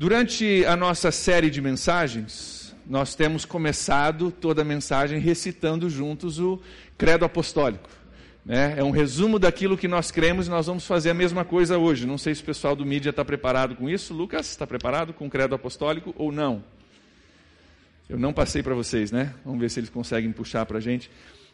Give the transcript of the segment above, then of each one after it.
Durante a nossa série de mensagens, nós temos começado toda a mensagem recitando juntos o Credo Apostólico. Né? É um resumo daquilo que nós cremos e nós vamos fazer a mesma coisa hoje. Não sei se o pessoal do mídia está preparado com isso. Lucas, está preparado com o Credo Apostólico ou não? Eu não passei para vocês, né? Vamos ver se eles conseguem puxar para a gente.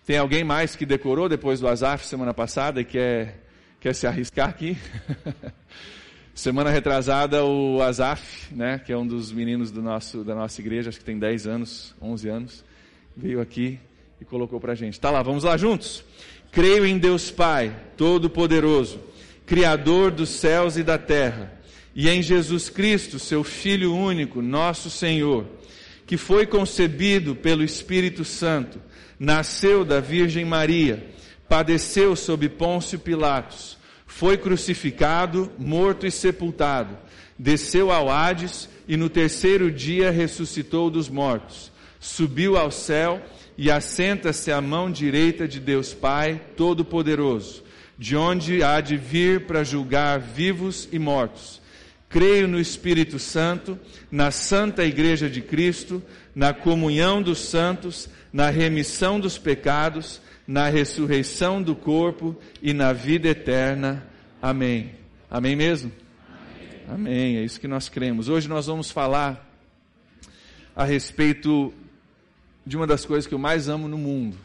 Tem alguém mais que decorou depois do Azaf semana passada e quer, quer se arriscar aqui? Semana retrasada, o Azaf, né, que é um dos meninos do nosso, da nossa igreja, acho que tem 10 anos, 11 anos, veio aqui e colocou para a gente. Tá lá, vamos lá juntos? Creio em Deus Pai, Todo-Poderoso, Criador dos céus e da terra, e em Jesus Cristo, seu Filho único, nosso Senhor, que foi concebido pelo Espírito Santo, nasceu da Virgem Maria, padeceu sob Pôncio Pilatos, foi crucificado, morto e sepultado, desceu ao Hades e no terceiro dia ressuscitou dos mortos, subiu ao céu e assenta-se à mão direita de Deus Pai Todo-Poderoso, de onde há de vir para julgar vivos e mortos. Creio no Espírito Santo, na Santa Igreja de Cristo, na comunhão dos santos, na remissão dos pecados, na ressurreição do corpo e na vida eterna. Amém. Amém mesmo? Amém. Amém. É isso que nós cremos. Hoje nós vamos falar a respeito de uma das coisas que eu mais amo no mundo.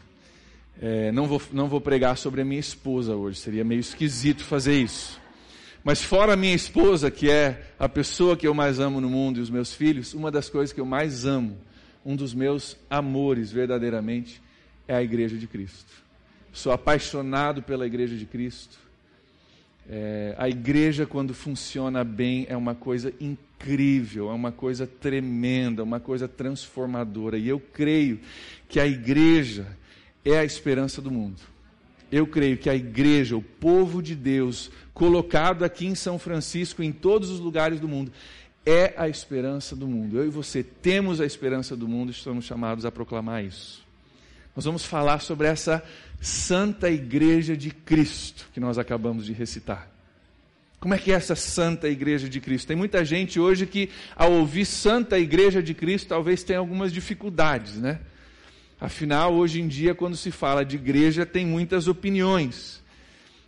É, não, vou, não vou pregar sobre a minha esposa hoje, seria meio esquisito fazer isso. Mas fora a minha esposa, que é a pessoa que eu mais amo no mundo, e os meus filhos, uma das coisas que eu mais amo, um dos meus amores verdadeiramente, é a Igreja de Cristo. Sou apaixonado pela Igreja de Cristo. É, a igreja, quando funciona bem, é uma coisa incrível, é uma coisa tremenda, uma coisa transformadora. E eu creio que a igreja é a esperança do mundo. Eu creio que a igreja, o povo de Deus, colocado aqui em São Francisco, em todos os lugares do mundo, é a esperança do mundo. Eu e você temos a esperança do mundo e estamos chamados a proclamar isso. Nós vamos falar sobre essa Santa Igreja de Cristo que nós acabamos de recitar. Como é que é essa Santa Igreja de Cristo? Tem muita gente hoje que, ao ouvir Santa Igreja de Cristo, talvez tenha algumas dificuldades, né? Afinal, hoje em dia, quando se fala de igreja, tem muitas opiniões.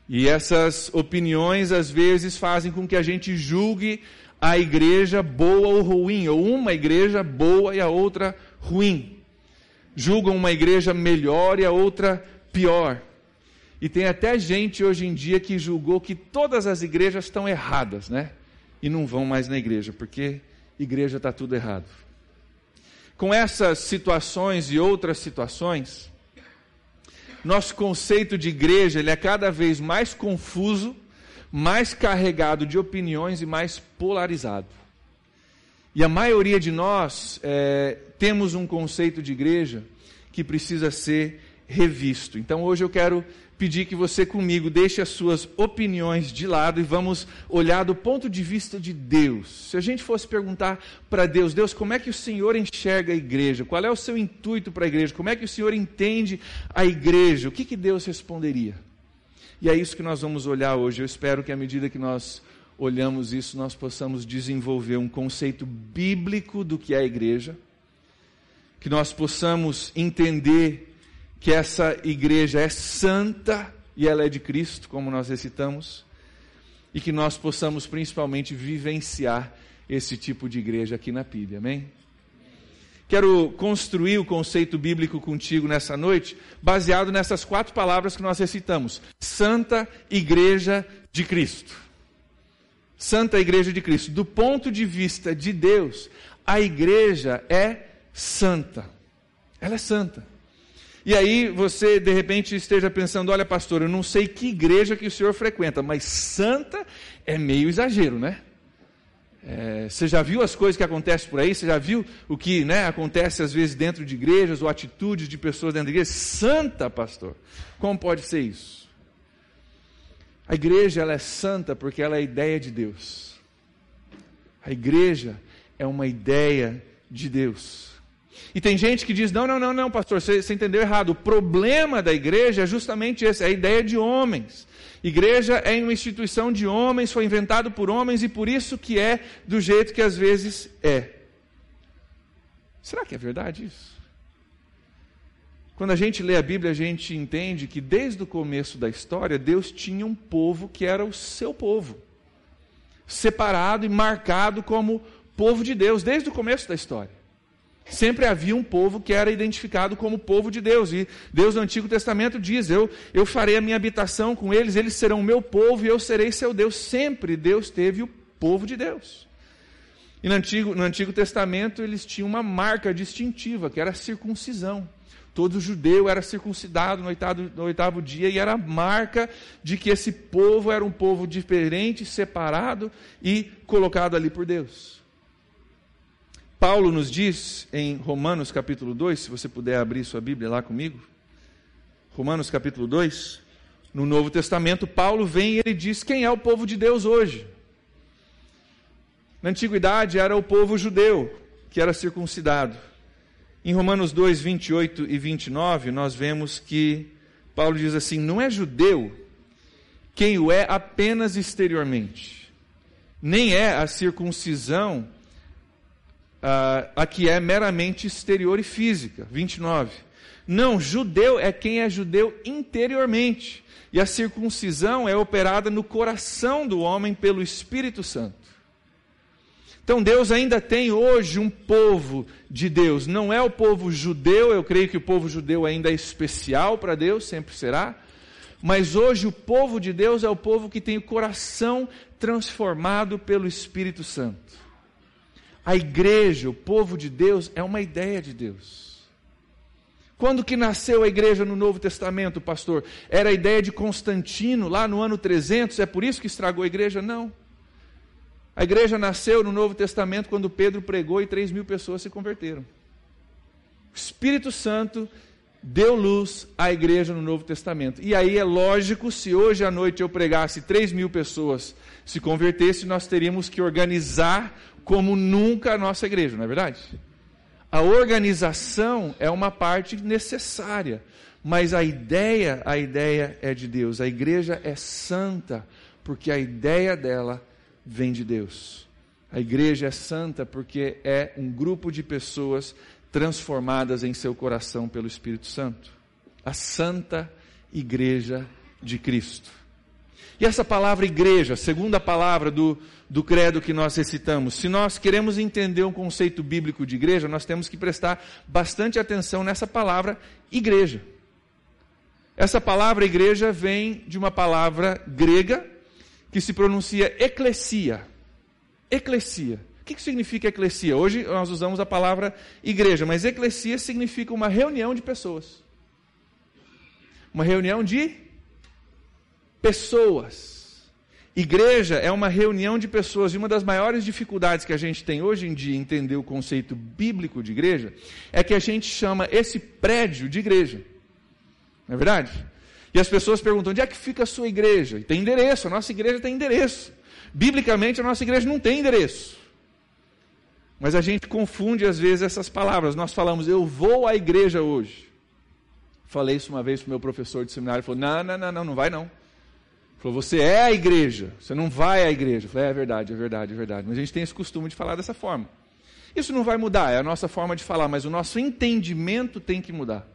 E essas opiniões, às vezes, fazem com que a gente julgue a igreja boa ou ruim, ou uma igreja boa e a outra ruim julgam uma igreja melhor e a outra pior. E tem até gente hoje em dia que julgou que todas as igrejas estão erradas, né? E não vão mais na igreja, porque igreja está tudo errado. Com essas situações e outras situações, nosso conceito de igreja ele é cada vez mais confuso, mais carregado de opiniões e mais polarizado. E a maioria de nós é, temos um conceito de igreja que precisa ser revisto. Então hoje eu quero pedir que você comigo deixe as suas opiniões de lado e vamos olhar do ponto de vista de Deus. Se a gente fosse perguntar para Deus, Deus, como é que o Senhor enxerga a igreja? Qual é o seu intuito para a igreja? Como é que o Senhor entende a igreja? O que, que Deus responderia? E é isso que nós vamos olhar hoje. Eu espero que à medida que nós olhamos isso, nós possamos desenvolver um conceito bíblico do que é a igreja, que nós possamos entender que essa igreja é santa e ela é de Cristo, como nós recitamos, e que nós possamos principalmente vivenciar esse tipo de igreja aqui na PIB, amém? Quero construir o conceito bíblico contigo nessa noite, baseado nessas quatro palavras que nós recitamos: Santa Igreja de Cristo. Santa Igreja de Cristo. Do ponto de vista de Deus, a igreja é santa. Ela é santa. E aí você de repente esteja pensando: olha, pastor, eu não sei que igreja que o senhor frequenta, mas santa é meio exagero, né? É, você já viu as coisas que acontecem por aí? Você já viu o que né, acontece às vezes dentro de igrejas ou atitudes de pessoas dentro de igrejas? Santa, pastor. Como pode ser isso? A igreja ela é santa porque ela é a ideia de Deus. A igreja é uma ideia de Deus. E tem gente que diz: não, não, não, não, pastor, você, você entendeu errado. O problema da igreja é justamente esse: é a ideia de homens. Igreja é uma instituição de homens, foi inventado por homens e por isso que é do jeito que às vezes é. Será que é verdade isso? Quando a gente lê a Bíblia, a gente entende que desde o começo da história, Deus tinha um povo que era o seu povo, separado e marcado como povo de Deus, desde o começo da história. Sempre havia um povo que era identificado como povo de Deus. E Deus no Antigo Testamento diz: eu, eu farei a minha habitação com eles, eles serão meu povo e eu serei seu Deus. Sempre Deus teve o povo de Deus. E no Antigo, no Antigo Testamento eles tinham uma marca distintiva, que era a circuncisão. Todo judeu era circuncidado no oitavo, no oitavo dia e era marca de que esse povo era um povo diferente, separado e colocado ali por Deus. Paulo nos diz em Romanos capítulo 2, se você puder abrir sua Bíblia lá comigo. Romanos capítulo 2. No Novo Testamento, Paulo vem e ele diz quem é o povo de Deus hoje. Na antiguidade era o povo judeu, que era circuncidado. Em Romanos 2, 28 e 29, nós vemos que Paulo diz assim: Não é judeu quem o é apenas exteriormente, nem é a circuncisão a que é meramente exterior e física. 29. Não, judeu é quem é judeu interiormente. E a circuncisão é operada no coração do homem pelo Espírito Santo. Então Deus ainda tem hoje um povo de Deus. Não é o povo judeu, eu creio que o povo judeu ainda é especial para Deus, sempre será. Mas hoje o povo de Deus é o povo que tem o coração transformado pelo Espírito Santo. A igreja, o povo de Deus, é uma ideia de Deus. Quando que nasceu a igreja no Novo Testamento, pastor? Era a ideia de Constantino, lá no ano 300, é por isso que estragou a igreja? Não. A igreja nasceu no Novo Testamento quando Pedro pregou e 3 mil pessoas se converteram. O Espírito Santo deu luz à igreja no Novo Testamento. E aí é lógico, se hoje à noite eu pregasse 3 mil pessoas se convertessem, nós teríamos que organizar como nunca a nossa igreja, não é verdade? A organização é uma parte necessária, mas a ideia, a ideia é de Deus. A igreja é santa porque a ideia dela vem de Deus. A igreja é santa porque é um grupo de pessoas transformadas em seu coração pelo Espírito Santo. A santa igreja de Cristo. E essa palavra igreja, segunda palavra do, do credo que nós recitamos, se nós queremos entender um conceito bíblico de igreja, nós temos que prestar bastante atenção nessa palavra igreja. Essa palavra igreja vem de uma palavra grega que se pronuncia eclesia. Eclesia. O que significa eclesia? Hoje nós usamos a palavra igreja, mas eclesia significa uma reunião de pessoas. Uma reunião de pessoas. Igreja é uma reunião de pessoas, e uma das maiores dificuldades que a gente tem hoje em dia entender o conceito bíblico de igreja é que a gente chama esse prédio de igreja. Não é verdade? E as pessoas perguntam: onde é que fica a sua igreja? E tem endereço, a nossa igreja tem endereço. Biblicamente, a nossa igreja não tem endereço. Mas a gente confunde às vezes essas palavras. Nós falamos, eu vou à igreja hoje. Falei isso uma vez para o meu professor de seminário. Ele falou: não, não, não, não, não vai não. Falou, você é a igreja, você não vai à igreja. Eu falei, é, é verdade, é verdade, é verdade. Mas a gente tem esse costume de falar dessa forma. Isso não vai mudar, é a nossa forma de falar, mas o nosso entendimento tem que mudar.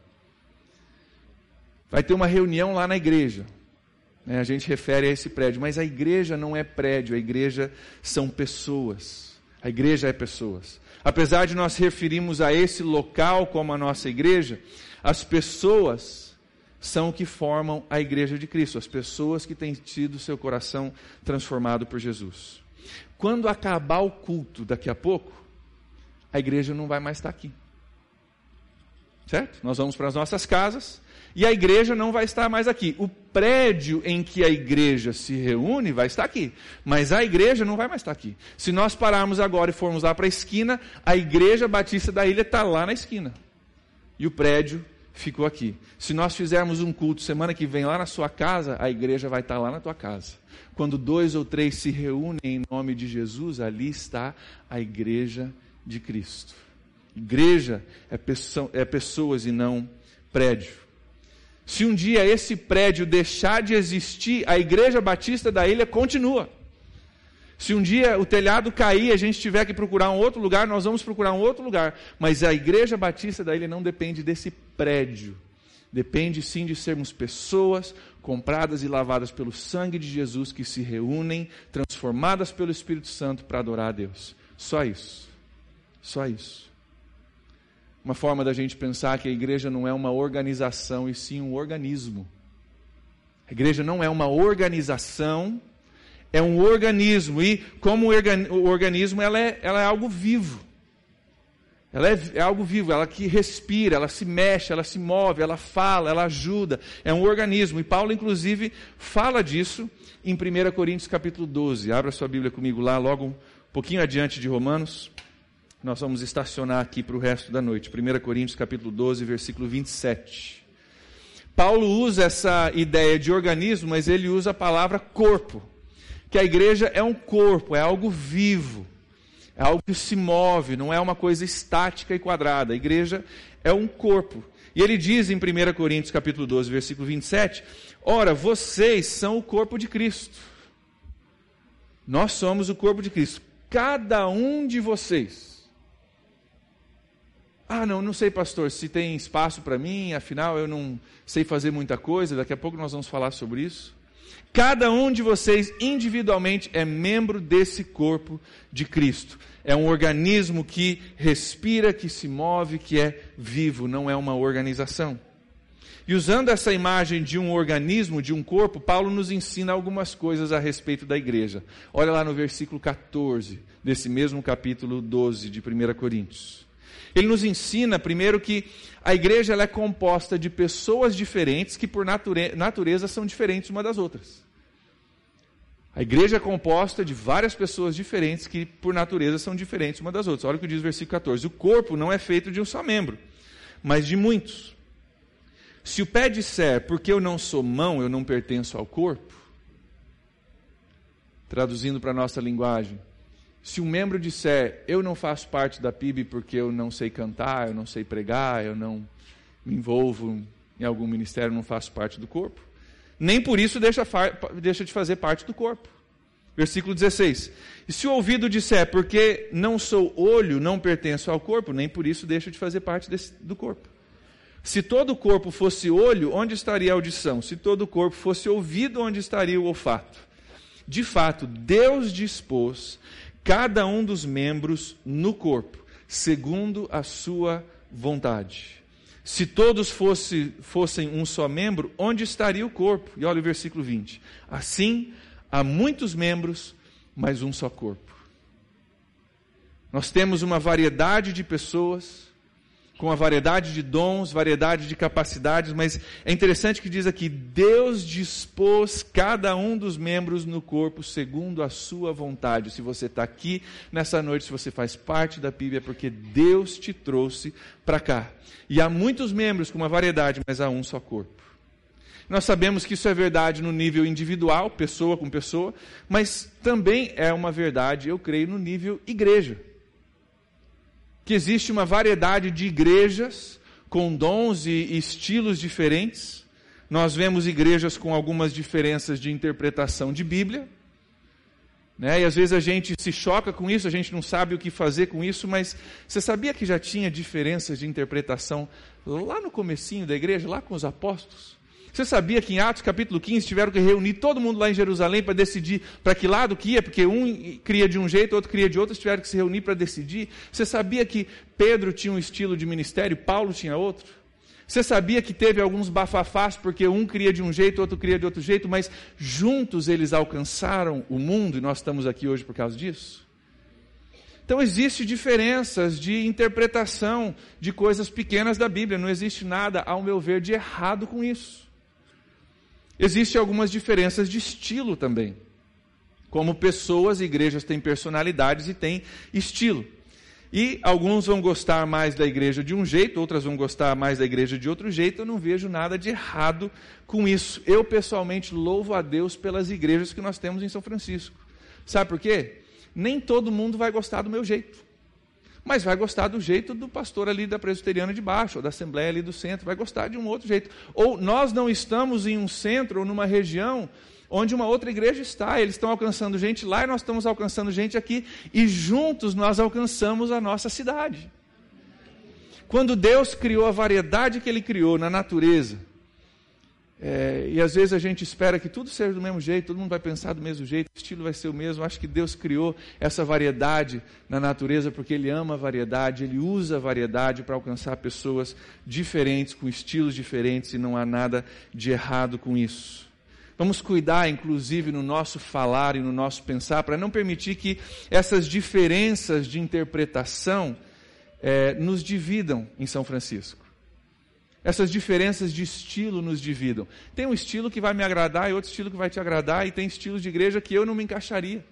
Vai ter uma reunião lá na igreja. Né? A gente refere a esse prédio, mas a igreja não é prédio, a igreja são pessoas. A igreja é pessoas. Apesar de nós referirmos a esse local como a nossa igreja, as pessoas são o que formam a igreja de Cristo, as pessoas que têm tido seu coração transformado por Jesus. Quando acabar o culto daqui a pouco, a igreja não vai mais estar aqui. Certo? Nós vamos para as nossas casas e a igreja não vai estar mais aqui. O prédio em que a igreja se reúne vai estar aqui, mas a igreja não vai mais estar aqui. Se nós pararmos agora e formos lá para a esquina, a igreja batista da ilha está lá na esquina. E o prédio ficou aqui. Se nós fizermos um culto semana que vem lá na sua casa, a igreja vai estar lá na tua casa. Quando dois ou três se reúnem em nome de Jesus, ali está a igreja de Cristo. Igreja é, é pessoas e não prédio. Se um dia esse prédio deixar de existir, a Igreja Batista da Ilha continua. Se um dia o telhado cair e a gente tiver que procurar um outro lugar, nós vamos procurar um outro lugar. Mas a Igreja Batista da Ilha não depende desse prédio. Depende sim de sermos pessoas compradas e lavadas pelo sangue de Jesus que se reúnem, transformadas pelo Espírito Santo para adorar a Deus. Só isso. Só isso. Uma forma da gente pensar que a igreja não é uma organização e sim um organismo. A igreja não é uma organização, é um organismo. E como o organismo, ela é, ela é algo vivo. Ela é, é, algo vivo, ela que respira, ela se mexe, ela se move, ela fala, ela ajuda. É um organismo. E Paulo, inclusive, fala disso em 1 Coríntios capítulo 12. Abra sua Bíblia comigo lá, logo um pouquinho adiante de Romanos. Nós vamos estacionar aqui para o resto da noite. 1 Coríntios capítulo 12, versículo 27. Paulo usa essa ideia de organismo, mas ele usa a palavra corpo. Que a igreja é um corpo, é algo vivo é algo que se move, não é uma coisa estática e quadrada. A igreja é um corpo. E ele diz em 1 Coríntios capítulo 12, versículo 27, ora, vocês são o corpo de Cristo. Nós somos o corpo de Cristo. Cada um de vocês. Ah, não, não sei, pastor, se tem espaço para mim, afinal eu não sei fazer muita coisa, daqui a pouco nós vamos falar sobre isso. Cada um de vocês individualmente é membro desse corpo de Cristo. É um organismo que respira, que se move, que é vivo, não é uma organização. E usando essa imagem de um organismo, de um corpo, Paulo nos ensina algumas coisas a respeito da igreja. Olha lá no versículo 14 desse mesmo capítulo 12 de 1 Coríntios. Ele nos ensina, primeiro, que a igreja é composta de pessoas diferentes que, por nature natureza, são diferentes uma das outras. A igreja é composta de várias pessoas diferentes que, por natureza, são diferentes uma das outras. Olha o que diz o versículo 14: O corpo não é feito de um só membro, mas de muitos. Se o pé disser, porque eu não sou mão, eu não pertenço ao corpo, traduzindo para a nossa linguagem, se um membro disser, eu não faço parte da PIB porque eu não sei cantar, eu não sei pregar, eu não me envolvo em algum ministério, não faço parte do corpo, nem por isso deixa, deixa de fazer parte do corpo. Versículo 16. E se o ouvido disser, porque não sou olho, não pertenço ao corpo, nem por isso deixa de fazer parte desse, do corpo. Se todo o corpo fosse olho, onde estaria a audição? Se todo o corpo fosse ouvido, onde estaria o olfato? De fato, Deus dispôs cada um dos membros no corpo, segundo a sua vontade. Se todos fosse, fossem um só membro, onde estaria o corpo? E olha o versículo 20. Assim, há muitos membros, mas um só corpo. Nós temos uma variedade de pessoas, com a variedade de dons, variedade de capacidades, mas é interessante que diz aqui: Deus dispôs cada um dos membros no corpo segundo a sua vontade. Se você está aqui nessa noite, se você faz parte da PIB, é porque Deus te trouxe para cá. E há muitos membros com uma variedade, mas há um só corpo. Nós sabemos que isso é verdade no nível individual, pessoa com pessoa, mas também é uma verdade, eu creio, no nível igreja que existe uma variedade de igrejas com dons e estilos diferentes. Nós vemos igrejas com algumas diferenças de interpretação de Bíblia. Né? E às vezes a gente se choca com isso, a gente não sabe o que fazer com isso, mas você sabia que já tinha diferenças de interpretação lá no comecinho da igreja, lá com os apóstolos? Você sabia que em Atos capítulo 15 tiveram que reunir todo mundo lá em Jerusalém para decidir para que lado que ia, porque um cria de um jeito, outro cria de outro, tiveram que se reunir para decidir. Você sabia que Pedro tinha um estilo de ministério, Paulo tinha outro? Você sabia que teve alguns bafafás porque um cria de um jeito, outro cria de outro jeito, mas juntos eles alcançaram o mundo e nós estamos aqui hoje por causa disso? Então existe diferenças de interpretação de coisas pequenas da Bíblia, não existe nada, ao meu ver, de errado com isso. Existem algumas diferenças de estilo também. Como pessoas, igrejas têm personalidades e têm estilo. E alguns vão gostar mais da igreja de um jeito, outras vão gostar mais da igreja de outro jeito. Eu não vejo nada de errado com isso. Eu, pessoalmente, louvo a Deus pelas igrejas que nós temos em São Francisco. Sabe por quê? Nem todo mundo vai gostar do meu jeito. Mas vai gostar do jeito do pastor ali da presbiteriana de baixo, ou da assembleia ali do centro, vai gostar de um outro jeito. Ou nós não estamos em um centro ou numa região onde uma outra igreja está, eles estão alcançando gente lá e nós estamos alcançando gente aqui, e juntos nós alcançamos a nossa cidade. Quando Deus criou a variedade que Ele criou na natureza, é, e às vezes a gente espera que tudo seja do mesmo jeito, todo mundo vai pensar do mesmo jeito, o estilo vai ser o mesmo. Acho que Deus criou essa variedade na natureza porque Ele ama a variedade, Ele usa a variedade para alcançar pessoas diferentes, com estilos diferentes, e não há nada de errado com isso. Vamos cuidar, inclusive, no nosso falar e no nosso pensar, para não permitir que essas diferenças de interpretação é, nos dividam em São Francisco. Essas diferenças de estilo nos dividam. Tem um estilo que vai me agradar e outro estilo que vai te agradar, e tem estilos de igreja que eu não me encaixaria.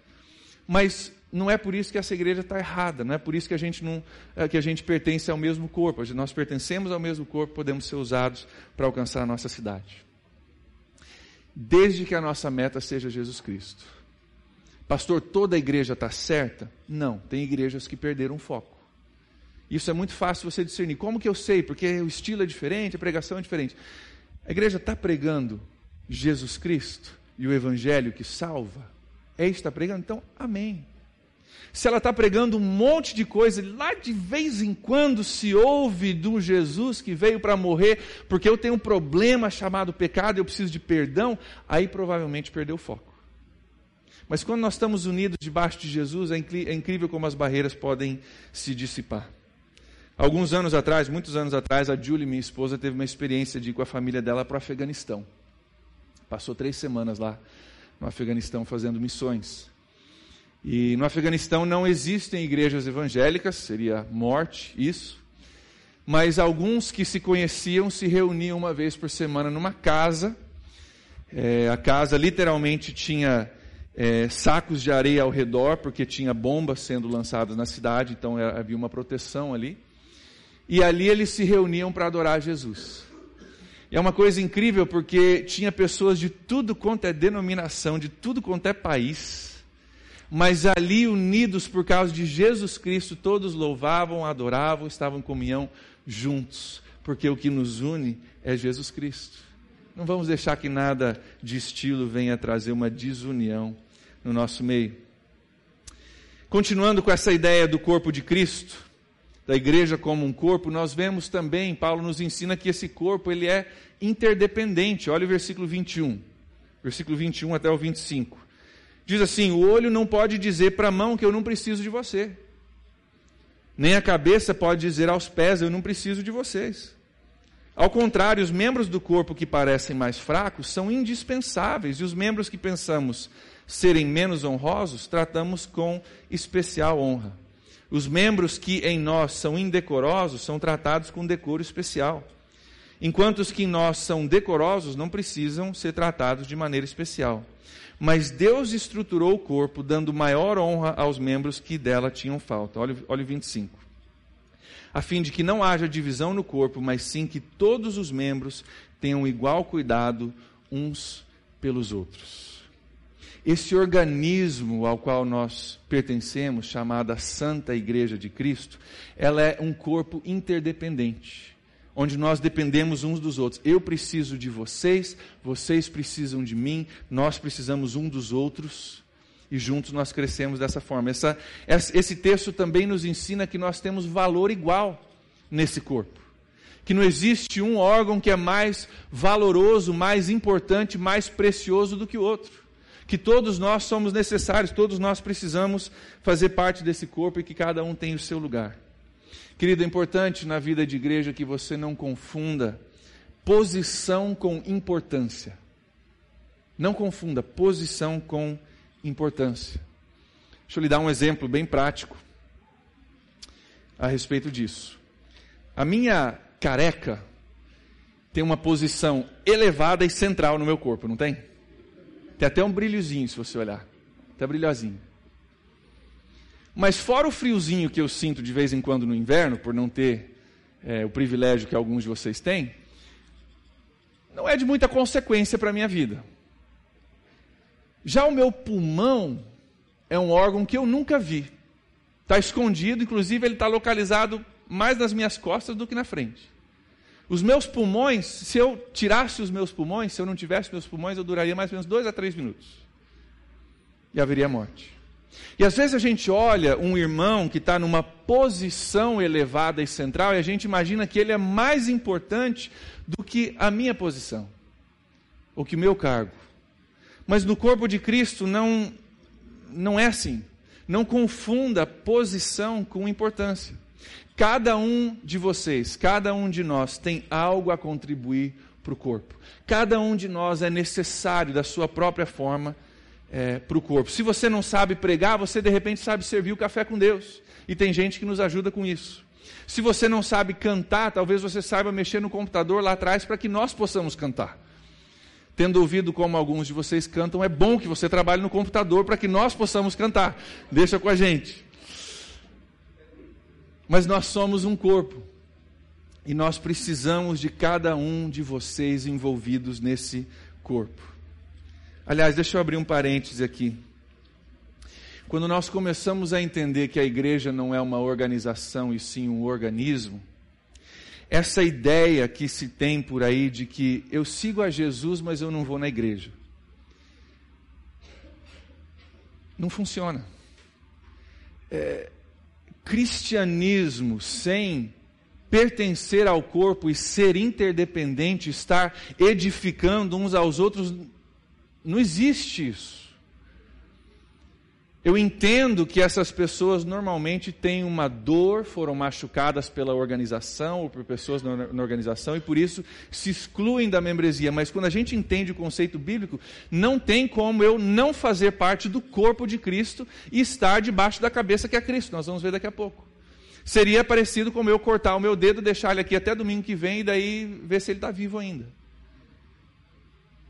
Mas não é por isso que essa igreja está errada, não é por isso que a gente não, é, que a gente pertence ao mesmo corpo. Nós pertencemos ao mesmo corpo, podemos ser usados para alcançar a nossa cidade. Desde que a nossa meta seja Jesus Cristo. Pastor, toda a igreja está certa? Não, tem igrejas que perderam o foco. Isso é muito fácil você discernir. Como que eu sei? Porque o estilo é diferente, a pregação é diferente. A igreja está pregando Jesus Cristo e o Evangelho que salva. É isso que está pregando? Então, amém. Se ela está pregando um monte de coisa, lá de vez em quando se ouve do Jesus que veio para morrer, porque eu tenho um problema chamado pecado e eu preciso de perdão, aí provavelmente perdeu o foco. Mas quando nós estamos unidos debaixo de Jesus, é, é incrível como as barreiras podem se dissipar. Alguns anos atrás, muitos anos atrás, a Julie, minha esposa, teve uma experiência de ir com a família dela para o Afeganistão. Passou três semanas lá no Afeganistão fazendo missões. E no Afeganistão não existem igrejas evangélicas, seria morte isso. Mas alguns que se conheciam se reuniam uma vez por semana numa casa. É, a casa literalmente tinha é, sacos de areia ao redor, porque tinha bombas sendo lançadas na cidade, então havia uma proteção ali e ali eles se reuniam para adorar Jesus. E é uma coisa incrível porque tinha pessoas de tudo quanto é denominação, de tudo quanto é país, mas ali unidos por causa de Jesus Cristo, todos louvavam, adoravam, estavam em comunhão juntos, porque o que nos une é Jesus Cristo. Não vamos deixar que nada de estilo venha trazer uma desunião no nosso meio. Continuando com essa ideia do corpo de Cristo, da igreja como um corpo, nós vemos também, Paulo nos ensina que esse corpo ele é interdependente. Olha o versículo 21. Versículo 21 até o 25. Diz assim: "O olho não pode dizer para a mão que eu não preciso de você. Nem a cabeça pode dizer aos pés eu não preciso de vocês." Ao contrário, os membros do corpo que parecem mais fracos são indispensáveis, e os membros que pensamos serem menos honrosos, tratamos com especial honra. Os membros que em nós são indecorosos são tratados com decoro especial, enquanto os que em nós são decorosos não precisam ser tratados de maneira especial. Mas Deus estruturou o corpo, dando maior honra aos membros que dela tinham falta. Olha, olha o 25. A fim de que não haja divisão no corpo, mas sim que todos os membros tenham igual cuidado uns pelos outros. Esse organismo ao qual nós pertencemos, chamada Santa Igreja de Cristo, ela é um corpo interdependente, onde nós dependemos uns dos outros. Eu preciso de vocês, vocês precisam de mim, nós precisamos um dos outros e juntos nós crescemos dessa forma. Essa, esse texto também nos ensina que nós temos valor igual nesse corpo. Que não existe um órgão que é mais valoroso, mais importante, mais precioso do que o outro que todos nós somos necessários, todos nós precisamos fazer parte desse corpo e que cada um tem o seu lugar. Querido, é importante na vida de igreja que você não confunda posição com importância. Não confunda posição com importância. Deixa eu lhe dar um exemplo bem prático a respeito disso. A minha careca tem uma posição elevada e central no meu corpo, não tem? Tem até um brilhozinho, se você olhar. Até brilhosinho. Mas fora o friozinho que eu sinto de vez em quando no inverno, por não ter é, o privilégio que alguns de vocês têm, não é de muita consequência para a minha vida. Já o meu pulmão é um órgão que eu nunca vi. Está escondido, inclusive ele está localizado mais nas minhas costas do que na frente. Os meus pulmões, se eu tirasse os meus pulmões, se eu não tivesse meus pulmões, eu duraria mais ou menos dois a três minutos. E haveria morte. E às vezes a gente olha um irmão que está numa posição elevada e central e a gente imagina que ele é mais importante do que a minha posição, ou que o meu cargo. Mas no corpo de Cristo não, não é assim. Não confunda posição com importância. Cada um de vocês, cada um de nós tem algo a contribuir para o corpo. Cada um de nós é necessário da sua própria forma é, para o corpo. Se você não sabe pregar, você de repente sabe servir o café com Deus. E tem gente que nos ajuda com isso. Se você não sabe cantar, talvez você saiba mexer no computador lá atrás para que nós possamos cantar. Tendo ouvido como alguns de vocês cantam, é bom que você trabalhe no computador para que nós possamos cantar. Deixa com a gente. Mas nós somos um corpo. E nós precisamos de cada um de vocês envolvidos nesse corpo. Aliás, deixa eu abrir um parêntese aqui. Quando nós começamos a entender que a igreja não é uma organização e sim um organismo, essa ideia que se tem por aí de que eu sigo a Jesus, mas eu não vou na igreja. Não funciona. É, cristianismo sem pertencer ao corpo e ser interdependente, estar edificando uns aos outros, não existe isso. Eu entendo que essas pessoas normalmente têm uma dor, foram machucadas pela organização ou por pessoas na, organização e por isso se excluem da membresia. Mas quando a gente entende o conceito bíblico, não tem como eu não fazer parte do corpo de Cristo e estar debaixo da cabeça que é Cristo. Nós vamos ver daqui a pouco. Seria parecido como eu cortar o meu dedo, deixar ele aqui até domingo que vem e daí ver se ele está vivo ainda.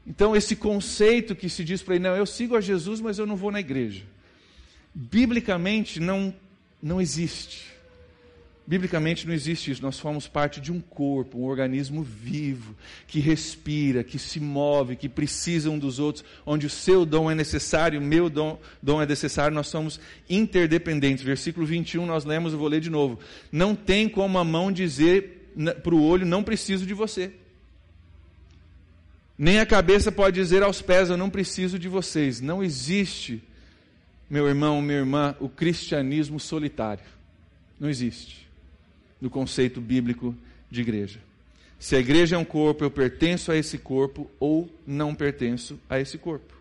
Então, esse conceito que se diz para ele, não, eu sigo a Jesus, mas eu não vou na igreja biblicamente não, não existe. Biblicamente não existe isso. Nós formos parte de um corpo, um organismo vivo, que respira, que se move, que precisa um dos outros, onde o seu dom é necessário, o meu dom, dom é necessário, nós somos interdependentes. Versículo 21, nós lemos, eu vou ler de novo. Não tem como a mão dizer para o olho, não preciso de você. Nem a cabeça pode dizer aos pés, eu não preciso de vocês. Não existe meu irmão, minha irmã, o cristianismo solitário. Não existe no conceito bíblico de igreja. Se a igreja é um corpo, eu pertenço a esse corpo ou não pertenço a esse corpo.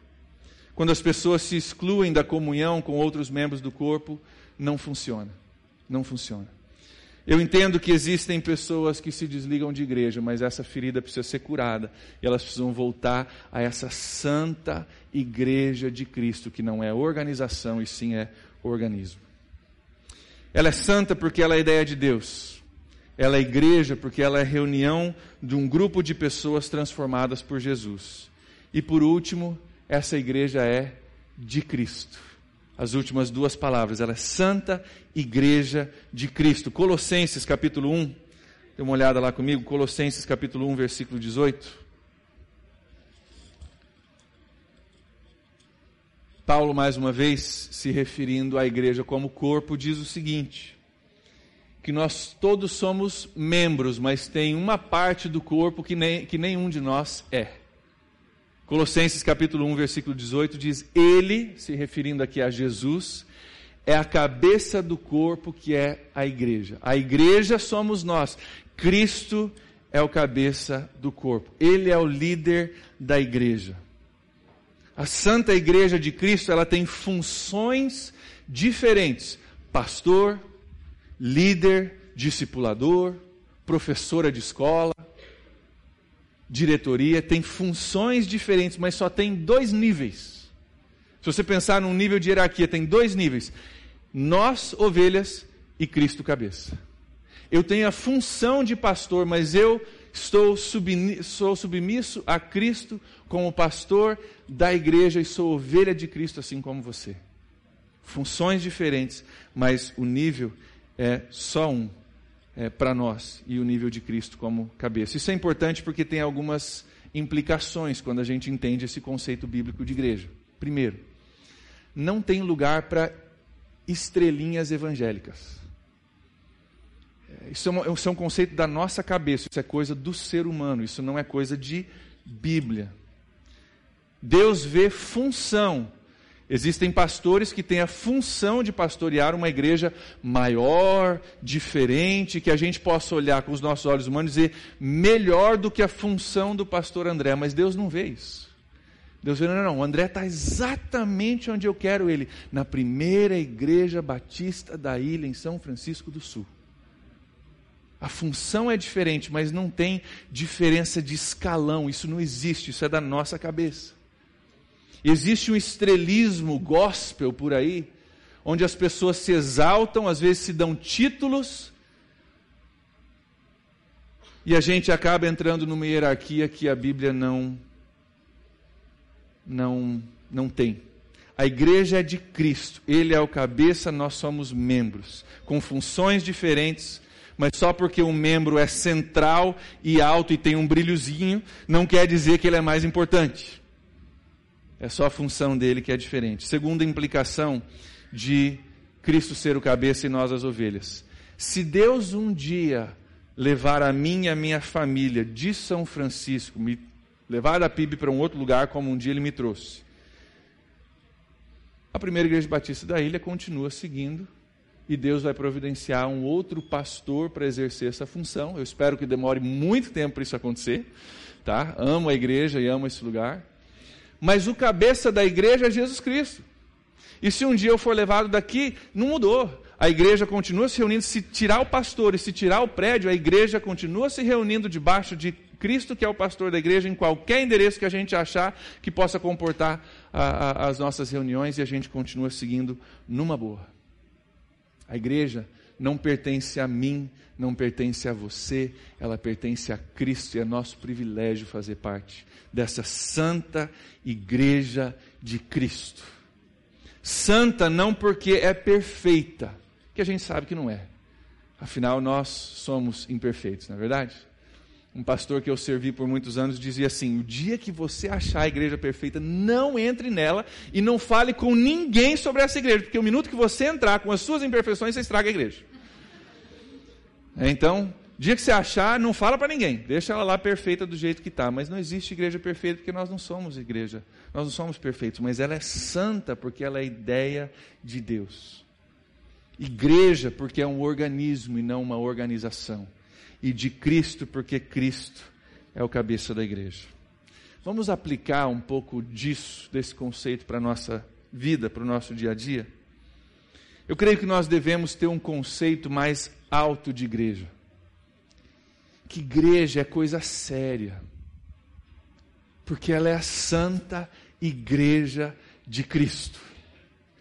Quando as pessoas se excluem da comunhão com outros membros do corpo, não funciona. Não funciona. Eu entendo que existem pessoas que se desligam de igreja, mas essa ferida precisa ser curada e elas precisam voltar a essa santa igreja de Cristo, que não é organização e sim é organismo. Ela é santa porque ela é ideia de Deus. Ela é igreja porque ela é reunião de um grupo de pessoas transformadas por Jesus. E por último, essa igreja é de Cristo as últimas duas palavras. Ela é Santa Igreja de Cristo. Colossenses capítulo 1. Dê uma olhada lá comigo. Colossenses capítulo 1, versículo 18. Paulo, mais uma vez, se referindo à igreja como corpo, diz o seguinte: que nós todos somos membros, mas tem uma parte do corpo que, nem, que nenhum de nós é. Colossenses capítulo 1, versículo 18 diz: Ele, se referindo aqui a Jesus, é a cabeça do corpo que é a igreja. A igreja somos nós. Cristo é o cabeça do corpo. Ele é o líder da igreja. A Santa Igreja de Cristo, ela tem funções diferentes: pastor, líder, discipulador, professora de escola, diretoria, tem funções diferentes, mas só tem dois níveis. Se você pensar num nível de hierarquia, tem dois níveis: nós, ovelhas, e Cristo, cabeça. Eu tenho a função de pastor, mas eu estou sou submisso a Cristo como pastor da igreja e sou ovelha de Cristo, assim como você. Funções diferentes, mas o nível é só um é, para nós e o nível de Cristo como cabeça. Isso é importante porque tem algumas implicações quando a gente entende esse conceito bíblico de igreja. Primeiro, não tem lugar para estrelinhas evangélicas. É, isso é, uma, isso é um conceito da nossa cabeça, isso é coisa do ser humano, isso não é coisa de Bíblia. Deus vê função. Existem pastores que têm a função de pastorear uma igreja maior, diferente, que a gente possa olhar com os nossos olhos humanos e dizer melhor do que a função do pastor André, mas Deus não vê isso. Deus vê, não, não, o André está exatamente onde eu quero ele, na primeira igreja batista da ilha, em São Francisco do Sul. A função é diferente, mas não tem diferença de escalão, isso não existe, isso é da nossa cabeça. Existe um estrelismo gospel por aí, onde as pessoas se exaltam, às vezes se dão títulos, e a gente acaba entrando numa hierarquia que a Bíblia não não não tem. A igreja é de Cristo, ele é o cabeça, nós somos membros, com funções diferentes, mas só porque um membro é central e alto e tem um brilhozinho, não quer dizer que ele é mais importante. É só a função dele que é diferente. Segunda implicação de Cristo ser o cabeça e nós as ovelhas. Se Deus um dia levar a mim e a minha família de São Francisco, me levar da PIB para um outro lugar, como um dia ele me trouxe, a primeira igreja batista da ilha continua seguindo e Deus vai providenciar um outro pastor para exercer essa função. Eu espero que demore muito tempo para isso acontecer, tá? Amo a igreja e amo esse lugar. Mas o cabeça da igreja é Jesus Cristo. E se um dia eu for levado daqui, não mudou. A igreja continua se reunindo. Se tirar o pastor e se tirar o prédio, a igreja continua se reunindo debaixo de Cristo, que é o pastor da igreja, em qualquer endereço que a gente achar que possa comportar a, a, as nossas reuniões, e a gente continua seguindo numa boa. A igreja não pertence a mim, não pertence a você, ela pertence a Cristo e é nosso privilégio fazer parte dessa santa igreja de Cristo. Santa não porque é perfeita, que a gente sabe que não é. Afinal, nós somos imperfeitos, não é verdade? Um pastor que eu servi por muitos anos dizia assim: o dia que você achar a igreja perfeita, não entre nela e não fale com ninguém sobre essa igreja, porque o minuto que você entrar com as suas imperfeições, você estraga a igreja. Então, dia que você achar, não fala para ninguém, deixa ela lá perfeita do jeito que está. Mas não existe igreja perfeita porque nós não somos igreja, nós não somos perfeitos, mas ela é santa porque ela é ideia de Deus. Igreja porque é um organismo e não uma organização. E de Cristo porque Cristo é o cabeça da igreja. Vamos aplicar um pouco disso, desse conceito para a nossa vida, para o nosso dia a dia? Eu creio que nós devemos ter um conceito mais alto de igreja que igreja é coisa séria, porque ela é a santa igreja de Cristo.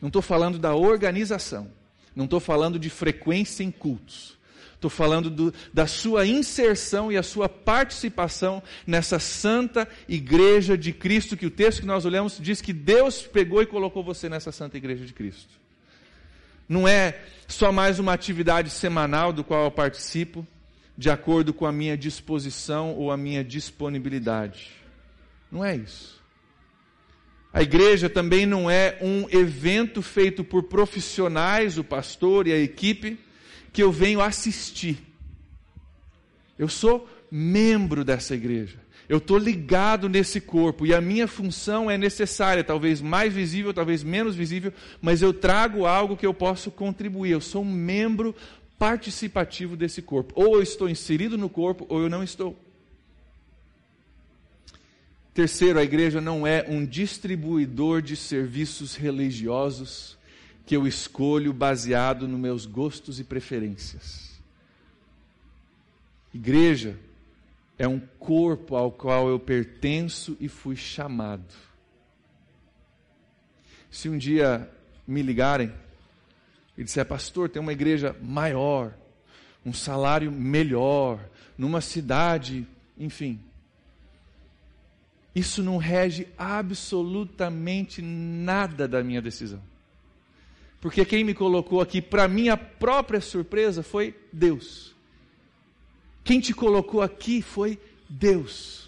Não estou falando da organização, não estou falando de frequência em cultos, estou falando do, da sua inserção e a sua participação nessa santa igreja de Cristo, que o texto que nós olhamos diz que Deus pegou e colocou você nessa santa igreja de Cristo. Não é só mais uma atividade semanal do qual eu participo, de acordo com a minha disposição ou a minha disponibilidade. Não é isso. A igreja também não é um evento feito por profissionais, o pastor e a equipe, que eu venho assistir. Eu sou membro dessa igreja. Eu estou ligado nesse corpo e a minha função é necessária, talvez mais visível, talvez menos visível, mas eu trago algo que eu posso contribuir. Eu sou um membro participativo desse corpo. Ou eu estou inserido no corpo, ou eu não estou. Terceiro, a igreja não é um distribuidor de serviços religiosos que eu escolho baseado nos meus gostos e preferências. Igreja é um corpo ao qual eu pertenço e fui chamado. Se um dia me ligarem e disser, pastor, tem uma igreja maior, um salário melhor, numa cidade, enfim. Isso não rege absolutamente nada da minha decisão. Porque quem me colocou aqui, para minha própria surpresa, foi Deus. Quem te colocou aqui foi Deus.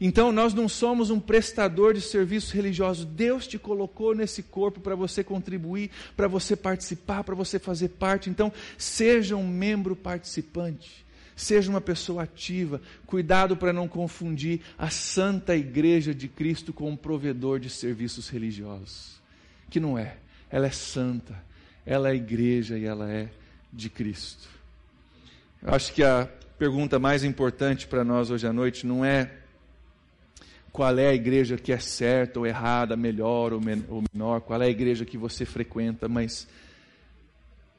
Então nós não somos um prestador de serviços religiosos. Deus te colocou nesse corpo para você contribuir, para você participar, para você fazer parte. Então seja um membro participante. Seja uma pessoa ativa. Cuidado para não confundir a Santa Igreja de Cristo com um provedor de serviços religiosos. Que não é. Ela é santa. Ela é igreja e ela é de Cristo. Eu acho que a pergunta mais importante para nós hoje à noite não é qual é a igreja que é certa ou errada, melhor ou, men ou menor, qual é a igreja que você frequenta, mas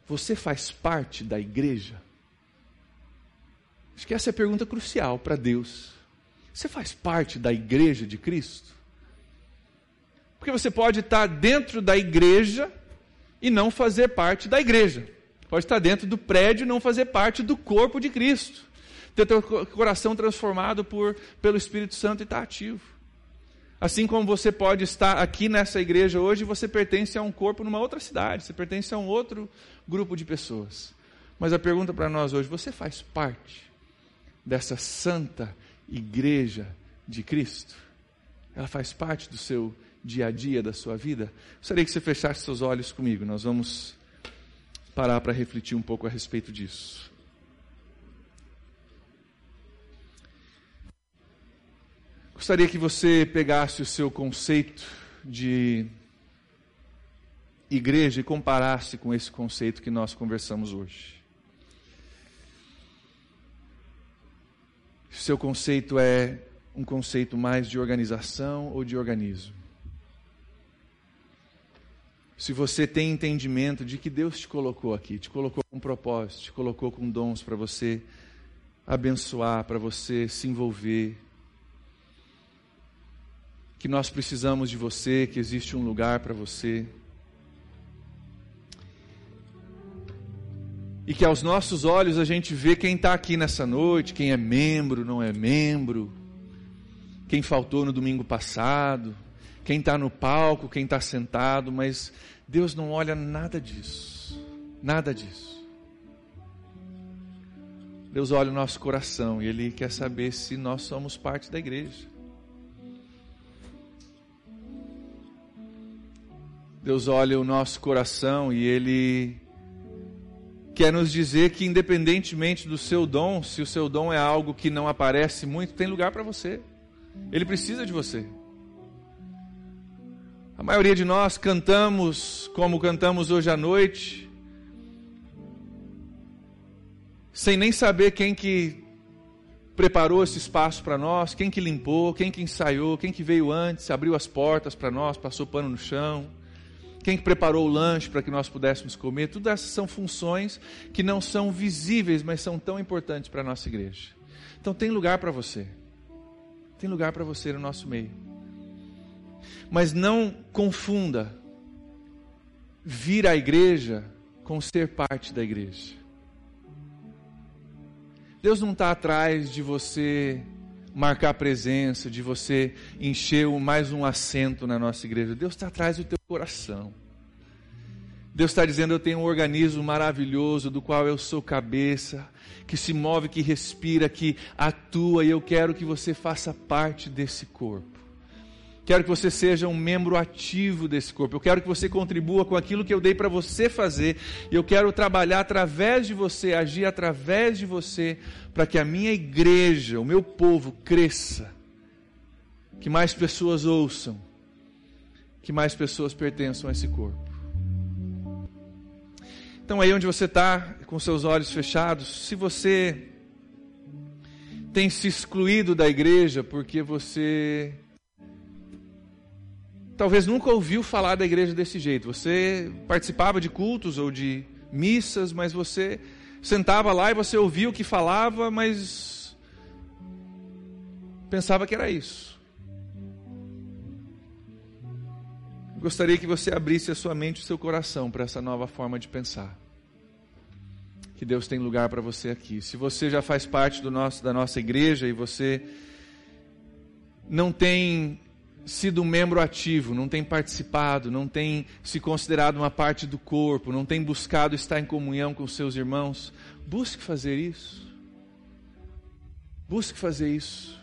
você faz parte da igreja? Acho que essa é a pergunta crucial para Deus. Você faz parte da igreja de Cristo? Porque você pode estar dentro da igreja e não fazer parte da igreja. Pode estar dentro do prédio e não fazer parte do corpo de Cristo ter teu coração transformado por, pelo Espírito Santo e estar tá ativo. Assim como você pode estar aqui nessa igreja hoje, você pertence a um corpo numa outra cidade, você pertence a um outro grupo de pessoas. Mas a pergunta para nós hoje: você faz parte dessa santa igreja de Cristo? Ela faz parte do seu dia a dia, da sua vida? Gostaria que você fechasse seus olhos comigo. Nós vamos parar para refletir um pouco a respeito disso. Gostaria que você pegasse o seu conceito de igreja e comparasse com esse conceito que nós conversamos hoje. Seu conceito é um conceito mais de organização ou de organismo? Se você tem entendimento de que Deus te colocou aqui, te colocou com propósito, te colocou com dons para você abençoar, para você se envolver, que nós precisamos de você, que existe um lugar para você. E que aos nossos olhos a gente vê quem está aqui nessa noite, quem é membro, não é membro, quem faltou no domingo passado, quem está no palco, quem está sentado, mas Deus não olha nada disso, nada disso. Deus olha o nosso coração e Ele quer saber se nós somos parte da igreja. Deus olha o nosso coração e Ele quer nos dizer que, independentemente do seu dom, se o seu dom é algo que não aparece muito, tem lugar para você. Ele precisa de você. A maioria de nós cantamos como cantamos hoje à noite, sem nem saber quem que preparou esse espaço para nós, quem que limpou, quem que ensaiou, quem que veio antes, abriu as portas para nós, passou pano no chão quem preparou o lanche para que nós pudéssemos comer, tudo essas são funções que não são visíveis, mas são tão importantes para a nossa igreja. Então tem lugar para você. Tem lugar para você no nosso meio. Mas não confunda vir à igreja com ser parte da igreja. Deus não está atrás de você marcar presença, de você encher mais um assento na nossa igreja. Deus está atrás do teu coração. Deus está dizendo: Eu tenho um organismo maravilhoso, do qual eu sou cabeça, que se move, que respira, que atua, e eu quero que você faça parte desse corpo. Quero que você seja um membro ativo desse corpo. Eu quero que você contribua com aquilo que eu dei para você fazer. E eu quero trabalhar através de você, agir através de você, para que a minha igreja, o meu povo, cresça. Que mais pessoas ouçam. Que mais pessoas pertençam a esse corpo. Então, aí onde você está, com seus olhos fechados, se você tem se excluído da igreja porque você talvez nunca ouviu falar da igreja desse jeito. Você participava de cultos ou de missas, mas você sentava lá e você ouvia o que falava, mas pensava que era isso. Gostaria que você abrisse a sua mente e o seu coração para essa nova forma de pensar. Que Deus tem lugar para você aqui. Se você já faz parte do nosso, da nossa igreja e você não tem sido um membro ativo, não tem participado, não tem se considerado uma parte do corpo, não tem buscado estar em comunhão com seus irmãos, busque fazer isso. Busque fazer isso.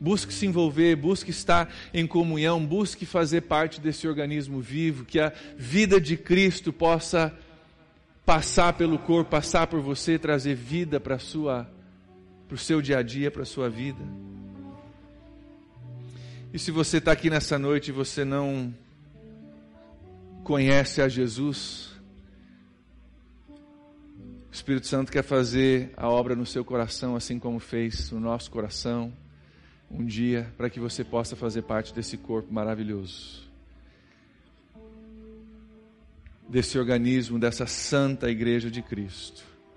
Busque se envolver, busque estar em comunhão, busque fazer parte desse organismo vivo, que a vida de Cristo possa passar pelo corpo, passar por você, trazer vida para sua para o seu dia a dia, para a sua vida. E se você está aqui nessa noite e você não conhece a Jesus, o Espírito Santo quer fazer a obra no seu coração, assim como fez no nosso coração, um dia, para que você possa fazer parte desse corpo maravilhoso, desse organismo, dessa santa igreja de Cristo.